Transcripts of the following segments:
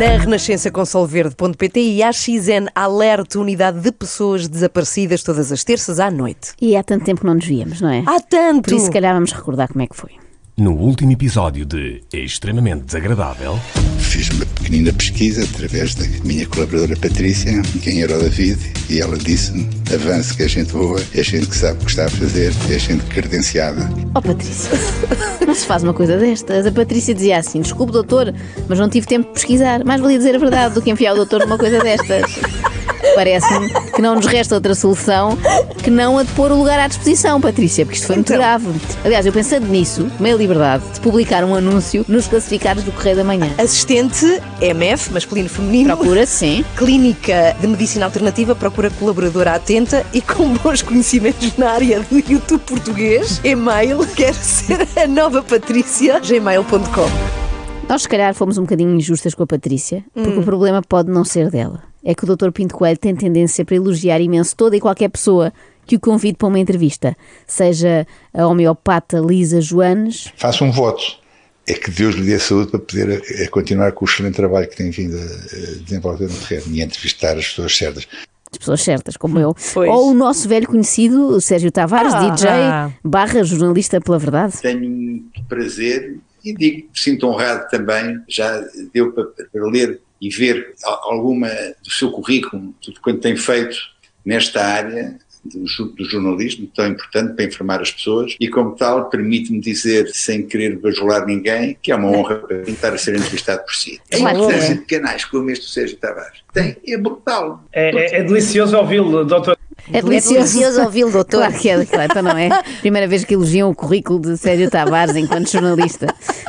Na Renascença com Solverde.pt e a XN alerta unidade de pessoas desaparecidas todas as terças à noite. E há tanto tempo que não nos víamos, não é? Há tanto! Por isso, se calhar, vamos recordar como é que foi. No último episódio de Extremamente Desagradável, Fiz uma pequenina pesquisa através da minha colaboradora Patrícia, quem era o David, e ela disse-me: avance que é gente boa, é gente que sabe o que está a fazer, é gente credenciada. Oh, Patrícia, não se faz uma coisa destas. A Patrícia dizia assim: desculpe, doutor, mas não tive tempo de pesquisar. Mais valia dizer a verdade do que enfiar o doutor numa coisa destas. Parece-me que não nos resta outra solução que não a de pôr o lugar à disposição, Patrícia, porque isto foi muito grave. Aliás, eu pensando nisso, tomei a liberdade de publicar um anúncio nos classificados do Correio da Manhã. Assistente MF, masculino feminino. Procura, sim. Clínica de Medicina Alternativa procura colaboradora atenta e com bons conhecimentos na área do YouTube português. E-mail, quer ser a nova Patrícia, gmail.com. Nós, se calhar, fomos um bocadinho injustas com a Patrícia, porque Hum. o problema pode não ser dela. É que o Dr. Pinto Coelho tem tendência para elogiar imenso toda e qualquer pessoa que o convide para uma entrevista, seja a homeopata Lisa Joanes, Faça um voto. É que Deus lhe dê saúde para poder eh, continuar com o excelente trabalho que tem vindo a eh, desenvolver no terreno e entrevistar as pessoas certas. as pessoas certas, como eu, Pois. ou o nosso velho conhecido o Sérgio Tavares, Ah. DJ, barra jornalista pela verdade. Tenho muito prazer e digo, sinto honrado também, já deu para, para ler e ver alguma do seu currículo, tudo quanto tem feito nesta área do, jornalismo, tão importante para informar as pessoas, e como tal, permite-me dizer, sem querer bajular ninguém, que é uma honra para mim estar a ser entrevistado por si. A importância é. de canais como este do Sérgio Tavares tem, é brutal. É, é- é delicioso ouvi-lo, doutor. É delicioso ouvi-lo, doutor. Claro que é, claro, então não é? Primeira vez que elogiam o currículo de Sérgio Tavares enquanto jornalista.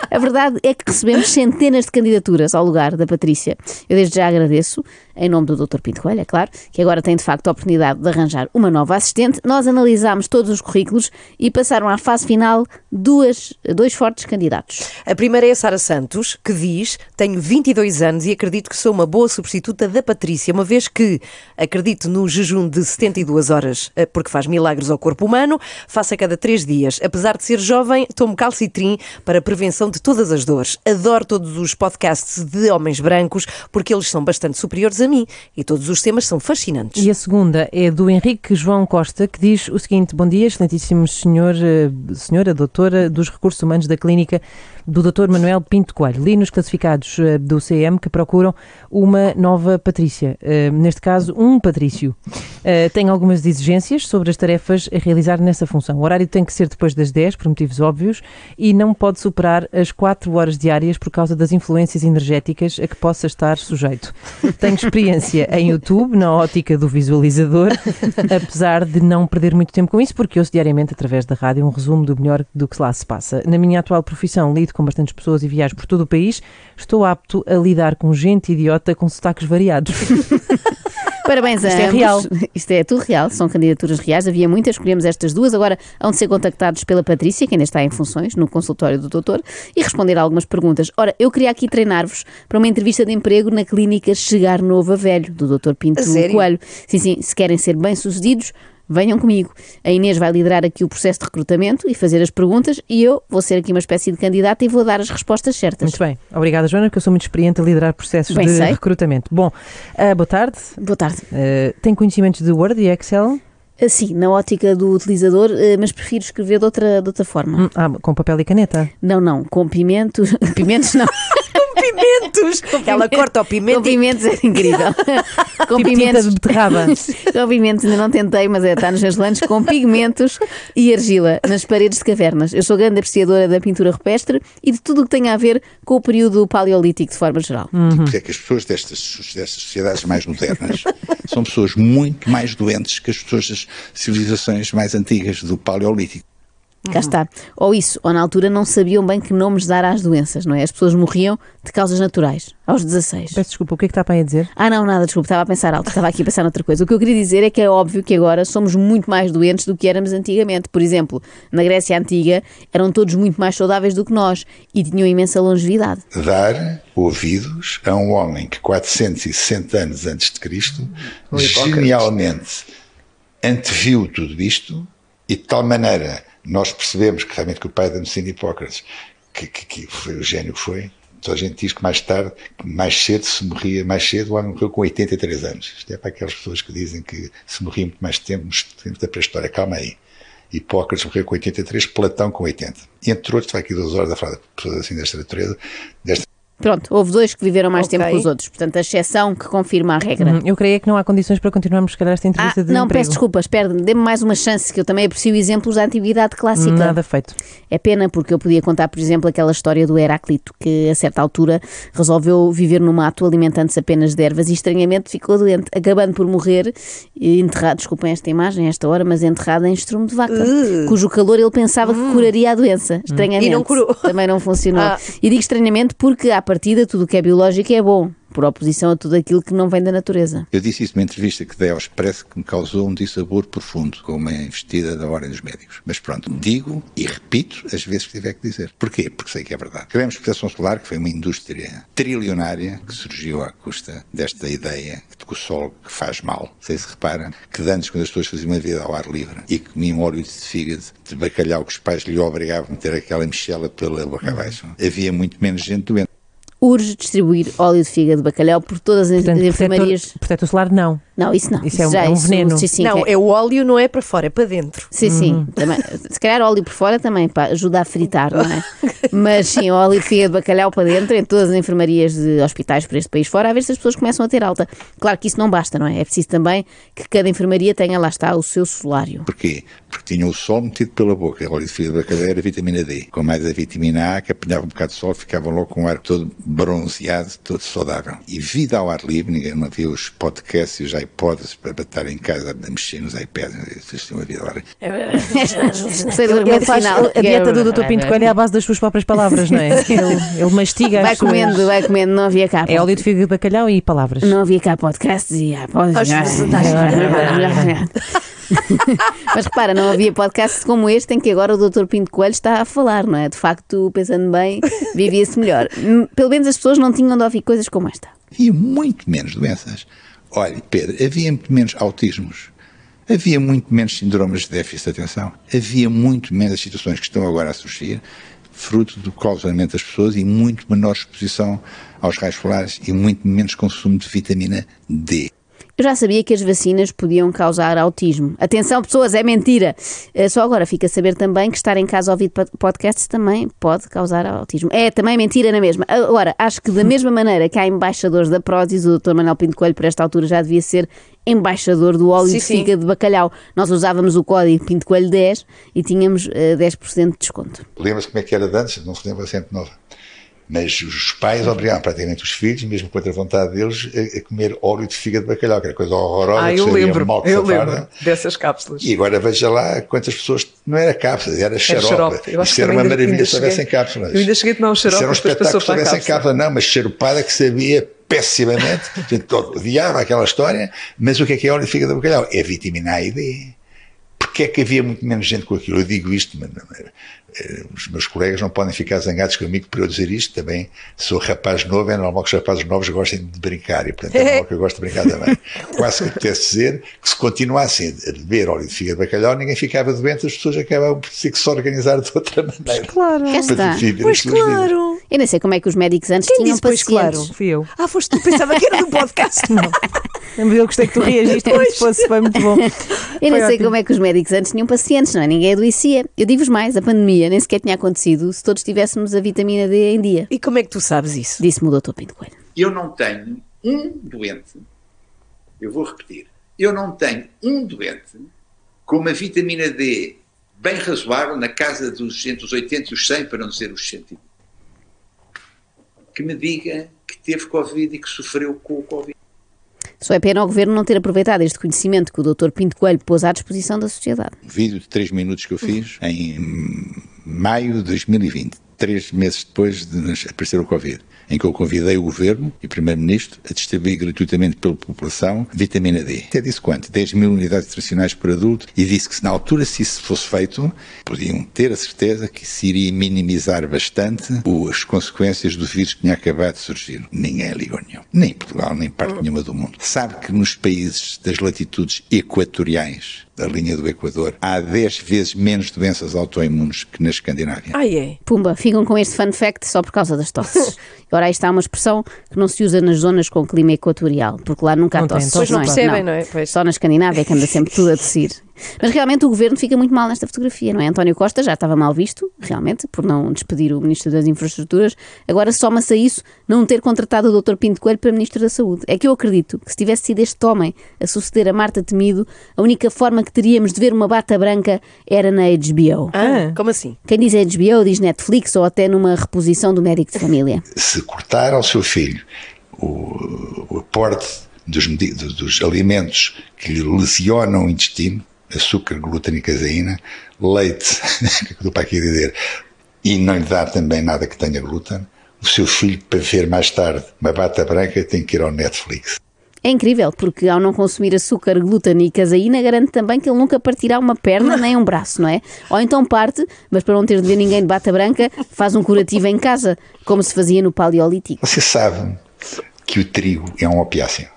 A verdade é que recebemos centenas de candidaturas ao lugar da Patrícia. Eu desde já agradeço, em nome do Dr. Pinto Coelho, é claro, que agora tem de facto a oportunidade de arranjar uma nova assistente. Nós analisámos todos os currículos e passaram à fase final duas, dois fortes candidatos. A primeira é a Sara Santos, que diz: Tenho 22 anos e acredito que sou uma boa substituta da Patrícia, uma vez que acredito no jejum de 72 horas, eh, porque faz milagres ao corpo humano, faço a cada três dias. Apesar de ser jovem, tomo calcitrim para a prevenção de todas as dores. Adoro todos os podcasts de homens brancos, porque eles são bastante superiores a mim e todos os temas são fascinantes. E a segunda é do Henrique João Costa, que diz o seguinte: Bom dia, excelentíssimo senhor, eh, senhora doutora dos recursos humanos da clínica do Dr. Manuel Pinto Coelho. Li nos classificados eh, do CM que procuram uma nova Patrícia, eh, neste caso, um Patrício. Tem algumas exigências sobre as tarefas a realizar nessa função. O horário tem que ser depois das 10, por motivos óbvios, e não pode superar as 4 horas diárias por causa das influências energéticas a que possa estar sujeito. Tenho experiência em YouTube, na ótica do visualizador, apesar de não perder muito tempo com isso, porque ouço diariamente através da rádio um resumo do melhor do que lá se passa. Na minha atual profissão, lido com bastantes pessoas e viajo por todo o país. Estou apto a lidar com gente idiota com sotaques variados. Parabéns a Isto é ambos. real. Isto é tudo real, são candidaturas reais. Havia muitas, escolhemos estas duas. Agora hão de ser contactados pela Patrícia, que ainda está em funções, no consultório do doutor, e responder a algumas perguntas. Ora, eu queria aqui treinar-vos para uma entrevista de emprego na clínica Chegar Novo a Velho, do doutor Pinto? Coelho. Sim, sim, se querem ser bem-sucedidos, venham comigo. A Inês vai liderar aqui o processo de recrutamento e fazer as perguntas, e eu vou ser aqui uma espécie de candidata e vou dar as respostas certas. Muito bem. Obrigada, Joana, porque eu sou muito experiente a liderar processos Bem de sei. recrutamento. Bom, ah, boa tarde. Boa tarde. Ah, tem conhecimentos de Word e Excel? Assim, na ótica do utilizador, mas prefiro escrever de outra, de outra forma. Hum, ah, com papel e caneta? Não, não, com pimentos. Pimentos não. Pimentos! Ela corta o Com pimento e pimentos é incrível. com Tipo tinta de beterraba. com pimentos, ainda não tentei, mas é, está nos meus lanches, com pigmentos e argila nas paredes de cavernas. Eu sou grande apreciadora da pintura rupestre e de tudo o que tem a ver com o período paleolítico de forma geral. Porque é que as pessoas destas, destas sociedades mais modernas são pessoas muito mais doentes que as pessoas das civilizações mais antigas do Paleolítico. Cá está. Ou isso, ou na altura não sabiam bem que nomes dar às doenças, não é? As pessoas morriam de causas naturais, aos 16. Peço desculpa, o que é que está para aí a dizer? Ah, não, nada, desculpa, estava a pensar alto, estava aqui a pensar noutra coisa. O que eu queria dizer é que é óbvio que agora somos muito mais doentes do que éramos antigamente. Por exemplo, na Grécia Antiga eram todos muito mais saudáveis do que nós e tinham imensa longevidade. Dar ouvidos a um homem que 460 anos antes de Cristo genialmente anteviu tudo isto e de tal maneira nós percebemos que realmente que o pai da medicina Hipócrates, que, que, que, foi o gênio que foi, toda a gente diz que mais tarde, mais cedo se morria, mais cedo o homem morreu com 83 anos. Isto é para aquelas pessoas que dizem que se morria muito mais tempo, nos tempos da pré-história. Calma aí. Hipócrates morreu com 83, Platão com 80. Entre outros, vai aqui duas horas a falar de pessoas assim desta natureza, desta Pronto, houve dois que viveram mais okay. tempo que os outros. Portanto, a exceção que confirma a regra. Hum, eu creio que não há condições para continuarmos, se calhar, esta entrevista ah, de Não, emprego. peço desculpa, espera, dê-me mais uma chance, que eu também aprecio exemplos da antiguidade clássica. Nada feito. É pena, porque eu podia contar, por exemplo, aquela história do Heráclito, que a certa altura resolveu viver no mato, alimentando-se apenas de ervas e estranhamente ficou doente, acabando por morrer, enterrado, desculpem esta imagem, esta hora, mas enterrado em estrume de vaca, uh. cujo calor ele pensava uh. que curaria a doença. Estranhamente. E não curou. Também não funcionou. Ah. E digo estranhamente porque, à partida, tudo o que é biológico é bom, por oposição a tudo aquilo que não vem da natureza. Eu disse isso numa entrevista que dei ao Expresso que me causou um dissabor profundo, com uma investida da Ordem dos Médicos. Mas pronto, digo e repito as vezes que tiver que dizer. Porquê? Porque sei que é verdade. Queremos proteção solar, que foi uma indústria trilionária que surgiu à custa desta ideia de que o sol que faz mal. Sei se repara que antes, quando as pessoas faziam uma vida ao ar livre e comiam óleo de fígado, de bacalhau que os pais lhe obrigavam a meter aquela michela pela boca abaixo, havia muito menos gente doente urge distribuir óleo de fígado de bacalhau por todas as Portanto, enfermarias. Protetor, protetor solar, não. Não, isso não. Isso, é, já, é um isso, veneno. Sim, sim, não, é... é... o óleo não é para fora, é para dentro. Sim, sim. Uhum. Também, se calhar óleo por fora também pá, ajuda a fritar, não é? Mas sim, óleo de fígado de bacalhau para dentro, em todas as enfermarias de hospitais por este país fora, a ver se as pessoas começam a ter alta. Claro que isso não basta, não é? É preciso também que cada enfermaria tenha, lá está, o seu solário. Porquê? Porque tinha o sol metido pela boca. O óleo de fígado de bacalhau era vitamina D. Com mais a vitamina A, que apanhava um bocado de sol, ficava logo com o ar todo bronzeado, todo saudável. E vida ao ar livre, ninguém não havia os podcasts e os iPods para estar em casa a mexer nos iPads. Vocês têm uma vida ele faz, a dieta do Dr. Pinto Coelho é à base das suas próprias palavras, não é? Ele, ele mastiga Vai comendo, suas... vai comendo, não havia cá. É óleo de fígado de bacalhau e palavras. Não havia cá podcasts e iPods. Mas repara, não havia podcast como este em que agora o Dr. Pinto Coelho está a falar, não é? De facto, pensando bem, vivia-se melhor. Pelo menos as pessoas não tinham de ouvir coisas como esta. Havia muito menos doenças. Olha, Pedro, havia muito menos autismos. Havia muito menos síndromes de déficit de atenção. Havia muito menos situações que estão agora a surgir, fruto do causamento das pessoas e muito menor exposição aos raios solares e muito menos consumo de vitamina D. Eu já sabia que as vacinas podiam causar autismo. Atenção, pessoas, é mentira. Eh, só agora fica a saber também que estar em casa a ouvir podcasts também pode causar autismo. É também mentira na mesma. Agora, acho que da mesma maneira que há embaixadores da Prozis, o Dr. Manuel Pinto Coelho, por esta altura, já devia ser embaixador do óleo sim, de fígado de bacalhau. Nós usávamos o código Pinto Coelho 10 e tínhamos uh, eh, 10% de desconto. Lembra-se como é que era de antes? Não se lembra sempre nova. Mas os pais obrigavam praticamente os filhos, mesmo contra a vontade deles, a, a comer óleo de fígado de bacalhau, que era coisa horrorosa. Ah, eu lembro, mal eu lembro dessas cápsulas. E agora veja lá quantas pessoas, não era cápsulas, era xarope. xarope. Isso era uma maravilha se houvessem cápsulas. Eu ainda cheguei a tomar um xarope. Isso era um espetáculo se houvessem cápsulas. Não, mas xaropada que sabia pessimamente, odiava aquela história, mas o que é que é óleo de fígado de bacalhau? É vitamina A e D. Porquê é que havia muito menos gente com aquilo? Eu digo isto, mas os meus colegas não podem ficar zangados comigo por eu dizer isto também. Sou rapaz novo, é normal que os rapazes novos gostem de brincar e, portanto, é normal que eu gosto de brincar também. Quase que apetece dizer que se continuassem a beber óleo de fígado de bacalhau, ninguém ficava doente, as pessoas acabavam por ter que se organizar de outra maneira. Pois claro. Está. Pois claro. Eu nem sei como é que os médicos antes Quem tinham disse, pacientes. Pois claro. Fui eu. Ah, foste tu, pensava que era do podcast. não. Eu gostei que tu reagiste como se fosse, foi muito bom. Eu nem sei como é que os médicos antes tinham pacientes, não é? Ninguém adoecia. Eu digo-vos mais, a pandemia nem sequer tinha acontecido se todos tivéssemos a vitamina D em dia. E como é que tu sabes isso? Disse-me o doutor Pinto Coelho. Eu não tenho um doente, eu vou repetir, eu não tenho um doente com uma vitamina D bem razoável, na casa dos entre os 80 e os 100, para não dizer os 100, que me diga que teve Covid e que sofreu com o Covid. Só é pena ao governo não ter aproveitado este conhecimento que o Dr. Pinto Coelho pôs à disposição da sociedade. Um vídeo de 3 minutos que eu fiz em maio de 2020, três meses depois de aparecer o Covid em que eu convidei o Governo e o Primeiro-Ministro a distribuir gratuitamente pela população vitamina D. Até disse quanto? 10 mil unidades nutricionais por adulto e disse que se na altura se isso fosse feito, podiam ter a certeza que se iria minimizar bastante as consequências do vírus que tinha acabado de surgir. Ninguém ligou nenhum. Nem Portugal, nem parte nenhuma do mundo. Sabe que nos países das latitudes equatoriais da linha do Equador, há 10 vezes menos doenças autoimunes que na Escandinávia. Ah, é? Pumba, ficam com este fun fact só por causa das tosses. Ora, aí está uma expressão que não se usa nas zonas com clima equatorial, porque lá nunca há tosses. Pois não percebem, não é? Pois. Só na Escandinávia é que anda sempre tudo a tossir. Mas realmente o governo fica muito mal nesta fotografia, não é? António Costa já estava mal visto, realmente, por não despedir o Ministro das Infraestruturas. Agora soma-se a isso não ter contratado o Dr. Pinto Coelho para Ministro da Saúde. É que eu acredito que se tivesse sido este homem a suceder a Marta Temido, a única forma que teríamos de ver uma bata branca era na HBO. Ah, como assim? Quem diz HBO diz Netflix ou até numa reposição do médico de família. Se cortar ao seu filho o, o aporte dos, dos alimentos que lhe lesionam o intestino, açúcar, glúten e caseína, leite, que estou para aqui dizer, e não lhe dar também nada que tenha glúten, o seu filho, para ver mais tarde uma bata branca, tem que ir ao Netflix. É incrível, porque ao não consumir açúcar, glúten e caseína, garante também que ele nunca partirá uma perna nem um braço, não é? Ou então parte, mas para não ter de ver ninguém de bata branca, faz um curativo em casa, como se fazia no Paleolítico. Você sabe que o trigo é um opiáceo.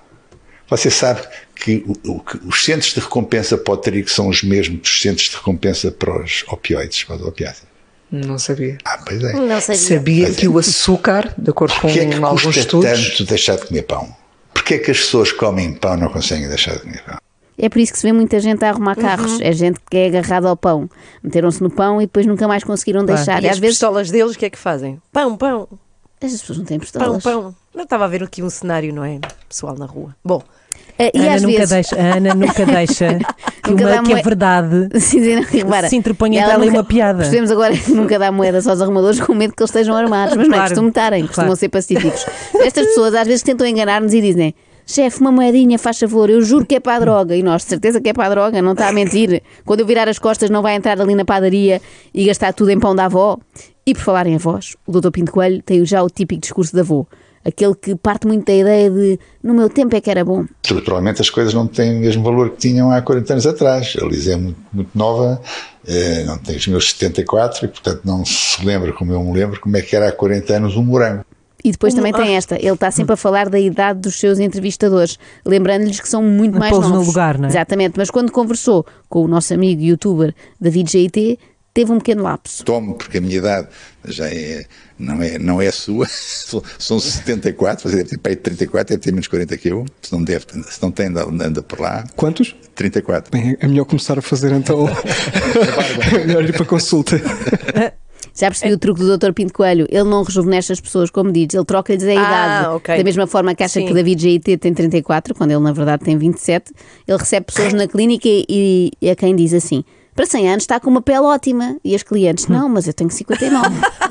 Você sabe que, o, que os centros de recompensa para o trigo são os mesmos dos centros de recompensa para os opioides, para os opiáceos. Não sabia. Ah, pois é. Não sabia. Sabia que o açúcar, de acordo com é que alguns custa estudos. tanto deixar de comer pão? Porquê é que as pessoas que comem pão não conseguem deixar de comer pão? É por isso que se vê muita gente a arrumar carros. Uhum. É gente que é agarrada ao pão. Meteram-se no pão e depois nunca mais conseguiram deixar. E E as às vezes pistolas deles, o que é que fazem? Pão, pão, as pessoas não têm pão, pistolas. pão. Não estava a ver aqui um cenário, não é? Pessoal na rua. Bom, A Ana às nunca vezes. deixa, a Ana nunca deixa que, Nunca uma, dá que a moe- verdade Sim, sim, não, repara, se interponha ela e nunca- uma piada. Percebemos agora que nunca dá moedas aos arrumadores com medo que eles estejam armados, mas não é Claro, costume estarem, costumam claro. ser pacíficos. Estas pessoas às vezes tentam enganar-nos e dizem. Chefe, uma moedinha, faz favor, eu juro que é para a droga. E nós, de certeza que é para a droga, não está a mentir. Quando eu virar as costas, não vai entrar ali na padaria e gastar tudo em pão da avó. E por falar em avós, o Dr. Pinto Coelho tem já o típico discurso da avó. Aquele que parte muito da ideia de no meu tempo é que era bom. Estruturalmente as coisas não têm o mesmo valor que tinham há 40 anos atrás. A Liz é muito, muito nova, eh, não tem os meus 74 e portanto não se lembra como eu me lembro como é que era há 40 anos um morango. E depois também tem esta, ele está sempre a falar da idade dos seus entrevistadores, lembrando-lhes que são muito mais Pô-los no novos. lugar, não é? Exatamente, mas quando conversou com o nosso amigo youtuber David GT, teve um pequeno lapso. Tomo porque a minha idade já é, não é, não é a sua, são, são 74, você deve ter pai de 34, deve ter menos 40 que eu, se não, deve, se não tem, anda, anda por lá, Quantos? 34. Bem, é melhor começar a fazer então. é melhor ir para consulta. Já percebi o truque do Dr. Pinto Coelho, ele não rejuvenesce as pessoas, como diz, ele troca-lhes a idade. ok. Da mesma forma que acha Sim. que David GT tem 34, quando ele na verdade tem 27, ele recebe pessoas na clínica e, e a quem diz assim. Para 100 anos está com uma pele ótima. E as clientes, não, mas eu tenho 59.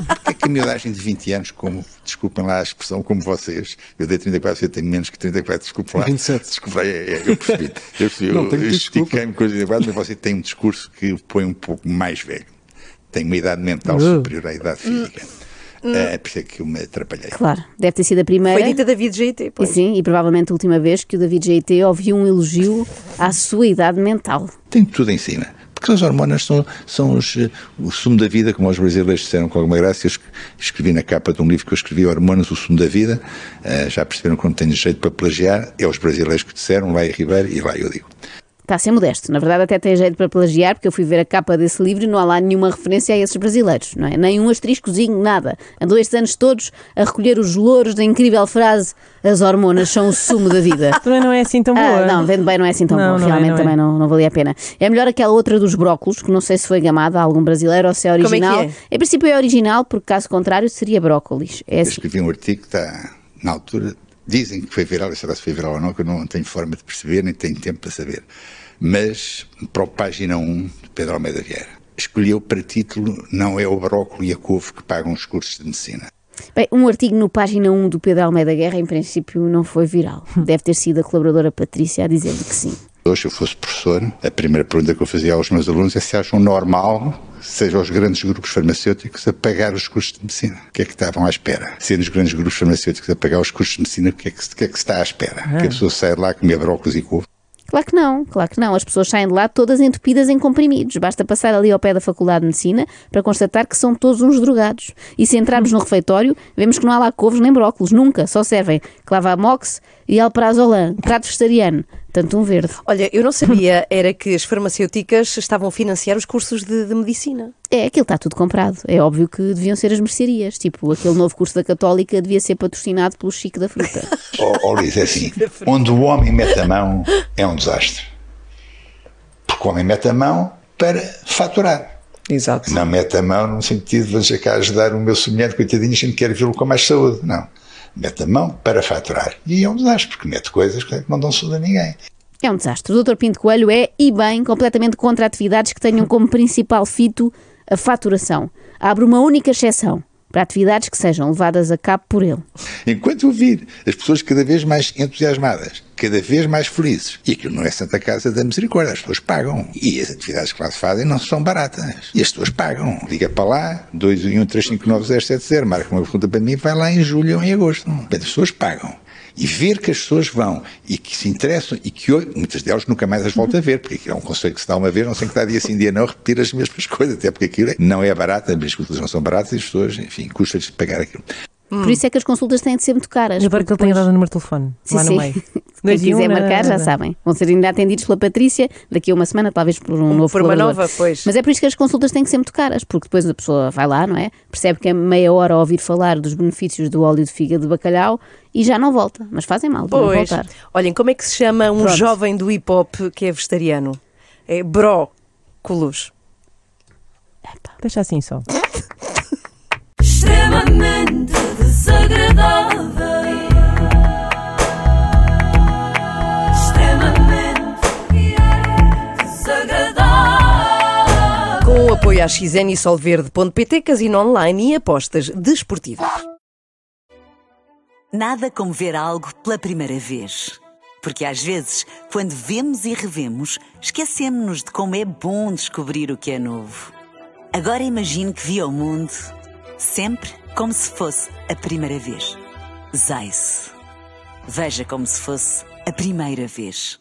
Porque é que a miudagem de 20 anos, como, desculpem lá a expressão, como vocês, eu dei 34, você tem menos que 34, desculpe lá. 27. Desculpe lá, é, é, eu percebi. Eu, percebi, Não, eu, que eu estiquei-me com os 34, mas você tem um discurso que põe um pouco mais velho. Tem uma idade mental Uh. superior à idade física. É, por isso é que eu me atrapalhei. claro, deve ter sido a primeira. foi dita David GT, pois. sim, e provavelmente a última vez que o David GT ouviu um elogio à sua idade mental. Tem tudo em cima. Porque as hormonas são, são os, eh, o sumo da vida, como os brasileiros disseram com alguma graça. Eu es- escrevi na capa de um livro que eu escrevi, Hormonas, o sumo da vida. Eh, já perceberam que não tenho jeito para plagiar. É os brasileiros que disseram, lá em Ribeiro, e lá eu digo. Está a ser modesto. Na verdade, até tem jeito para plagiar, porque eu fui ver a capa desse livro e não há lá nenhuma referência a esses brasileiros, não é? Nem um asteriscozinho, nada. Andou estes anos todos a recolher os louros da incrível frase: as hormonas são o sumo da vida. Também não é assim tão Ah, boa. não, vendo bem não é assim tão Não, bom. não é, Realmente não é. também não, não valia a pena. É melhor aquela outra dos brócolos, que não sei se foi gamada a algum brasileiro ou se é é que original. é? Em princípio é original, porque caso contrário seria brócolis. É Eu assim. escrevi um artigo que está, na altura, dizem que foi viral, será se foi viral ou não, que eu não tenho forma de perceber, nem tenho tempo para saber. Mas, para o página 1 de Pedro Almeida Vieira, escolheu para título Não é o brócolis e a couve que pagam os cursos de medicina. Bem, um artigo no página 1 do Pedro Almeida Guerra, em princípio, não foi viral. Deve ter sido a colaboradora Patrícia a dizer-lhe que sim. Hoje, se eu fosse professor, a primeira pergunta que eu fazia aos meus alunos é se acham normal, seja os grandes grupos farmacêuticos, a pagar os custos de medicina. O que é que estavam à espera? Sendo os grandes grupos farmacêuticos a pagar os custos de medicina, o que é que, o que, é que se está à espera? Que a pessoa saia de lá comer brócolis e couve? Claro que não, claro que não. As pessoas saem de lá todas entupidas em comprimidos. Basta passar ali ao pé da Faculdade de Medicina para constatar que são todos uns drogados. E se entrarmos no refeitório, vemos que não há lá couves nem brócolis, nunca. Só servem clavamox e alprazolam, prato vegetariano. Tanto um verde. Olha, eu não sabia, era que as farmacêuticas estavam a financiar os cursos de, de medicina. É, aquilo está tudo comprado. É óbvio que deviam ser as mercearias. Tipo, aquele novo curso da Católica devia ser patrocinado pelo Chico da Fruta. Oh, oh Liz, é assim, onde o homem mete a mão é um desastre. Porque o homem mete a mão para faturar. Exato. Não mete a mão no sentido de vou cá ajudar o meu semelhante, coitadinho, a gente quer vê-lo com mais saúde. Não. Mete a mão para faturar. E é um desastre, porque mete coisas que não dão saúde a ninguém. É um desastre. O Dr. Pinto Coelho é, e bem, completamente contra atividades que tenham como principal fito a faturação. Abre uma única exceção para atividades que sejam levadas a cabo por ele. Enquanto eu vir as pessoas cada vez mais entusiasmadas, cada vez mais felizes, e aquilo não é Santa Casa da Misericórdia, as pessoas pagam. E as atividades que lá se fazem não são baratas. E as pessoas pagam. Liga para lá, 2135970, marca uma pergunta para mim, vai lá em julho ou em agosto. As pessoas pagam e ver que as pessoas vão e que se interessam e que hoje, muitas delas nunca mais as voltam a ver, porque é um conselho que se dá uma vez, não sei que dá dia sim, dia não, repetir as mesmas coisas, até porque aquilo não é barato, as consultas não são baratas e as pessoas, enfim, custa-lhes pagar aquilo. Por isso é que as consultas têm de ser muito caras. Adoro que ele tenha dado o número de telefone Sim, lá no sim. meio. Quem e um quiser na- marcar, já sabem. Vão ser ainda atendidos pela Patrícia daqui a uma semana, talvez por um novo por uma nova, pois. Mas é por isso que as consultas têm que ser muito caras, porque depois a pessoa vai lá, não é? Percebe que é meia hora a ouvir falar dos benefícios do óleo de fígado de bacalhau e já não volta. Mas fazem mal, Pois. voltar. Olhem, como é que se chama um Pronto. jovem do hip hop que é vegetariano? É brócolos. Deixa assim só. extremamente desagradável. Apoio à XN e Solverde.pt, casino online e apostas desportivas. Nada como ver algo pela primeira vez. Porque às vezes, quando vemos e revemos, esquecemos-nos de como é bom descobrir o que é novo. Agora imagine que viu o mundo sempre como se fosse a primeira vez. Zais. Veja como se fosse a primeira vez.